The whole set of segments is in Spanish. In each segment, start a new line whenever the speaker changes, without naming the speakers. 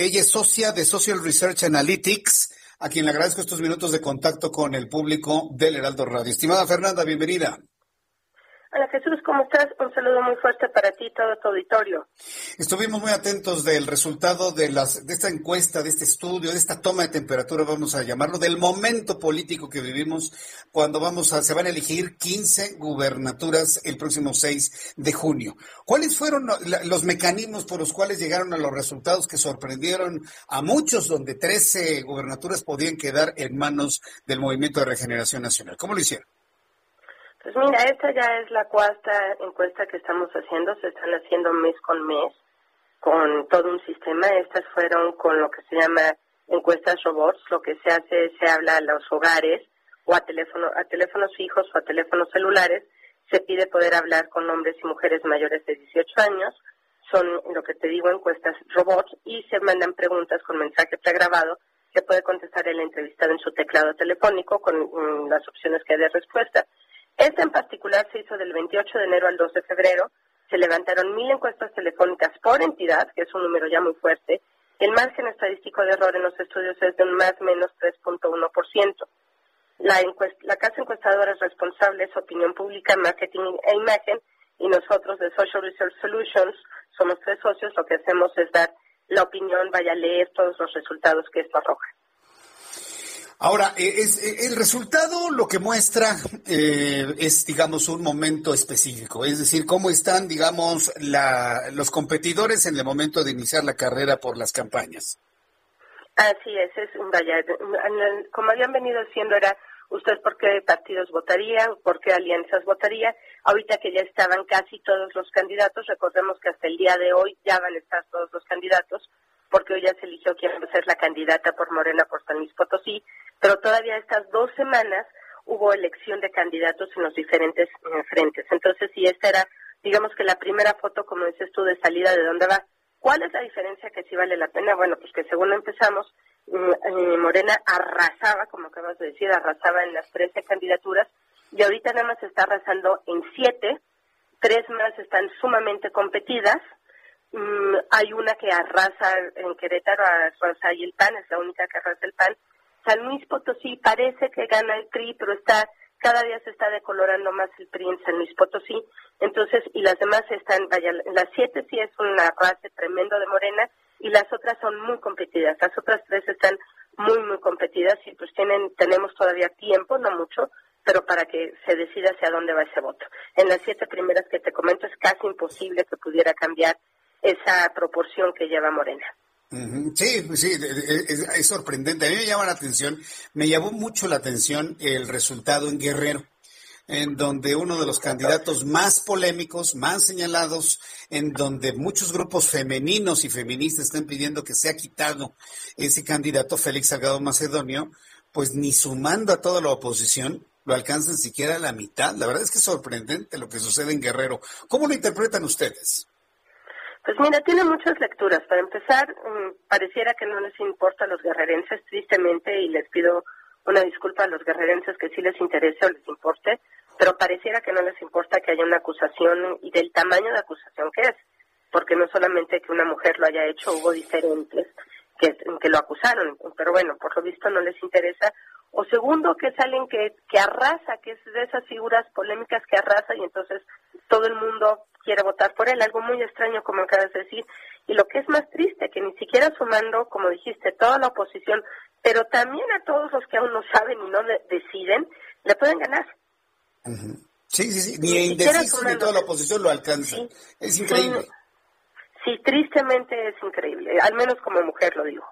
Ella es socia de Social Research Analytics, a quien le agradezco estos minutos de contacto con el público del Heraldo Radio. Estimada Fernanda, bienvenida.
Hola Jesús, ¿cómo estás? Un saludo muy fuerte para ti y todo tu auditorio.
Estuvimos muy atentos del resultado de, las, de esta encuesta, de este estudio, de esta toma de temperatura, vamos a llamarlo, del momento político que vivimos cuando vamos a, se van a elegir 15 gubernaturas el próximo 6 de junio. ¿Cuáles fueron los mecanismos por los cuales llegaron a los resultados que sorprendieron a muchos, donde 13 gubernaturas podían quedar en manos del Movimiento de Regeneración Nacional? ¿Cómo lo hicieron?
Pues mira, esta ya es la cuarta encuesta que estamos haciendo, se están haciendo mes con mes con todo un sistema. Estas fueron con lo que se llama encuestas robots, lo que se hace es se habla a los hogares o a, teléfono, a teléfonos fijos o a teléfonos celulares, se pide poder hablar con hombres y mujeres mayores de 18 años, son lo que te digo encuestas robots y se mandan preguntas con mensaje pregrabado que puede contestar el entrevistado en su teclado telefónico con mm, las opciones que hay de respuesta. Esta en particular se hizo del 28 de enero al 2 de febrero. Se levantaron mil encuestas telefónicas por entidad, que es un número ya muy fuerte. El margen estadístico de error en los estudios es de un más menos 3.1%. La, la casa encuestadora es responsable es Opinión Pública, Marketing e Imagen y nosotros de Social Research Solutions somos tres socios. Lo que hacemos es dar la opinión, vaya a leer todos los resultados que esto arroja.
Ahora, eh, es, eh, el resultado lo que muestra eh, es, digamos, un momento específico, es decir, cómo están, digamos, la, los competidores en el momento de iniciar la carrera por las campañas.
Así es, es vaya, como habían venido diciendo era usted por qué partidos votaría, por qué alianzas votaría. Ahorita que ya estaban casi todos los candidatos, recordemos que hasta el día de hoy ya van a estar todos los candidatos, porque hoy ya se eligió quién va a ser la candidata por Morena por San Luis Potosí, pero todavía estas dos semanas hubo elección de candidatos en los diferentes frentes. Entonces, si esta era, digamos que la primera foto, como dices tú, de salida de dónde va, ¿cuál es la diferencia que sí vale la pena? Bueno, pues que según empezamos, mm, eh, Morena arrasaba, como acabas de decir, arrasaba en las 13 candidaturas y ahorita nada más está arrasando en siete, tres más están sumamente competidas, mm, hay una que arrasa en Querétaro, arrasa y el PAN, es la única que arrasa el PAN, San Luis Potosí parece que gana el PRI, pero está cada día se está decolorando más el PRI en San Luis Potosí. Entonces, y las demás están, vaya, las siete sí es una raza tremendo de Morena y las otras son muy competidas. Las otras tres están muy, muy competidas y pues tienen, tenemos todavía tiempo, no mucho, pero para que se decida hacia dónde va ese voto. En las siete primeras que te comento es casi imposible que pudiera cambiar esa proporción que lleva Morena.
Sí, pues sí, es, sorprendente. A mí me llama la atención, me llamó mucho la atención el resultado en Guerrero, en donde uno de los candidatos más polémicos, más señalados, en donde muchos grupos femeninos y feministas están pidiendo que sea quitado ese candidato, Félix Salgado Macedonio, pues ni sumando a toda la oposición, lo alcanzan siquiera a la mitad. La verdad es que es sorprendente lo que sucede en Guerrero. ¿Cómo lo interpretan ustedes?
Pues mira, tiene muchas lecturas. Para empezar, mm, pareciera que no les importa a los guerrerenses, tristemente, y les pido una disculpa a los guerrerenses que sí les interese o les importe, pero pareciera que no les importa que haya una acusación y del tamaño de acusación que es, porque no solamente que una mujer lo haya hecho, hubo diferentes que, que lo acusaron, pero bueno, por lo visto no les interesa. O segundo, que es alguien que, que arrasa, que es de esas figuras polémicas que arrasa y entonces todo el mundo quiere votar por él, algo muy extraño como acabas de decir, y lo que es más triste, que ni siquiera sumando, como dijiste, toda la oposición, pero también a todos los que aún no saben y no deciden, le pueden ganar.
Sí, sí, sí, ni, indeciso ni toda la oposición lo alcanza. es increíble.
Sí, tristemente es increíble, al menos como mujer lo digo.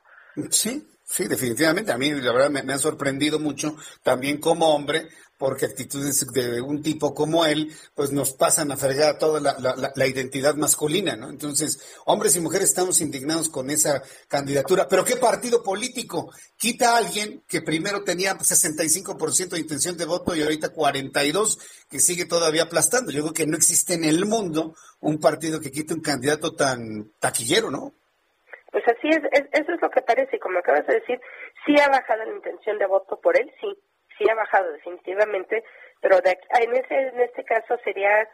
Sí, sí, definitivamente. A mí, la verdad, me, me ha sorprendido mucho también como hombre porque actitudes de un tipo como él, pues nos pasan a fregar toda la, identidad masculina, ¿no? Entonces, hombres y mujeres estamos indignados con esa candidatura. Pero ¿qué partido político quita a alguien que primero tenía 65% de intención de voto y ahorita 42%, que sigue todavía aplastando? Yo creo que no existe en el mundo un partido que quite un candidato tan taquillero, ¿no?
Pues así es, eso es lo que parece, como acabas de decir, sí ha bajado la intención de voto por él, sí, sí ha bajado definitivamente, pero en, ese, en este caso sería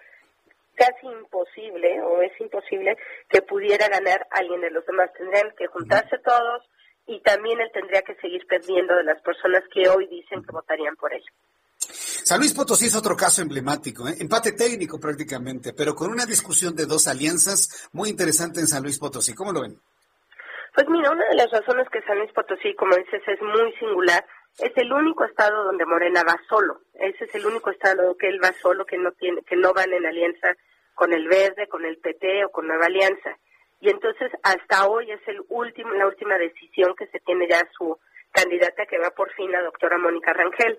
casi imposible o es imposible que pudiera ganar alguien de los demás. Tendrían que juntarse todos y también él tendría que seguir perdiendo de las personas que hoy dicen que votarían por él.
San Luis Potosí es otro caso emblemático, ¿eh? empate técnico prácticamente, pero con una discusión de dos alianzas muy interesante en San Luis Potosí. ¿Cómo lo ven?
Pues mira, una de las razones que San Luis Potosí, como dices, es muy singular es el único estado donde Morena va solo. Ese es el único estado que él va solo, que no tiene, que no van en alianza con el Verde, con el PT o con Nueva Alianza. Y entonces hasta hoy es el último, la última decisión que se tiene ya su candidata que va por fin la doctora Mónica Rangel.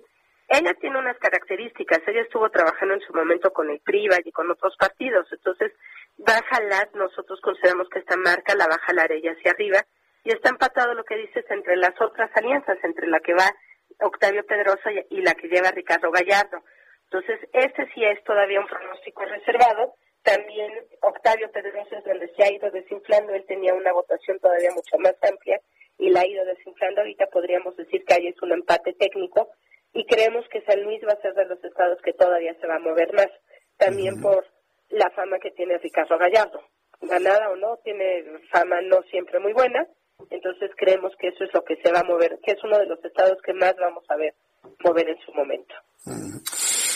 Ella tiene unas características, ella estuvo trabajando en su momento con el PRIVA y con otros partidos, entonces va a nosotros consideramos que esta marca la va a jalar ella hacia arriba, y está empatado lo que dices entre las otras alianzas, entre la que va Octavio Pedrosa y la que lleva Ricardo Gallardo. Entonces, este sí es todavía un pronóstico reservado. También Octavio Pedrosa es donde se ha ido desinflando. Él tenía una votación todavía mucho más amplia y la ha ido desinflando. Ahorita podríamos decir que ahí es un empate técnico y creemos que San Luis va a ser de los estados que todavía se va a mover más. También por la fama que tiene Ricardo Gallardo. Ganada o no, tiene fama no siempre muy buena, entonces creemos que eso es lo que se va a mover, que es uno de los estados que más vamos a ver mover en su momento.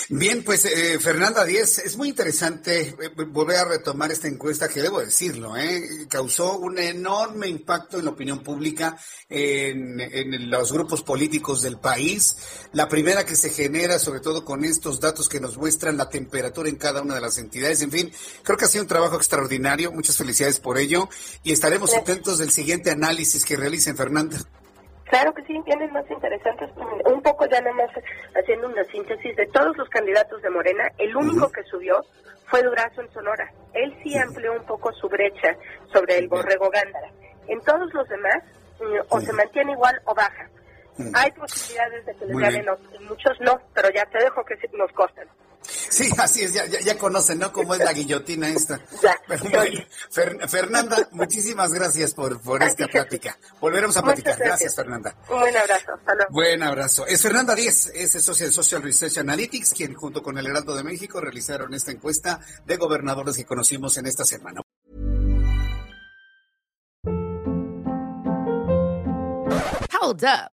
Bien, pues eh, Fernanda Díez, es muy interesante eh, volver a retomar esta encuesta que debo decirlo, eh, causó un enorme impacto en la opinión pública, en, en, los grupos políticos del país, la primera que se genera sobre todo con estos datos que nos muestran la temperatura en cada una de las entidades, en fin, creo que ha sido un trabajo extraordinario, muchas felicidades por ello. Y estaremos atentos del siguiente análisis que realicen Fernanda.
Claro que sí, vienen más interesantes. Un poco ya nada más haciendo una síntesis de todos los candidatos de Morena, el único que subió fue Durazo en Sonora. Él sí amplió un poco su brecha sobre el borrego Gándara. En todos los demás, mm, o se mantiene igual o baja. Hay posibilidades de que les ganen, muchos no, pero ya te dejo que nos costan.
Sí, así es, ya, ya, conocen, ¿no? Cómo es la guillotina esta. Fernanda, muchísimas gracias por, por esta plática. Volveremos a platicar. Gracias. Fernanda.
Un buen abrazo.
Buen abrazo. Es Fernanda Díez, es socio de Social Research Analytics, quien junto con el Heraldo de México realizaron esta encuesta de gobernadores que conocimos en esta semana.
Hold up.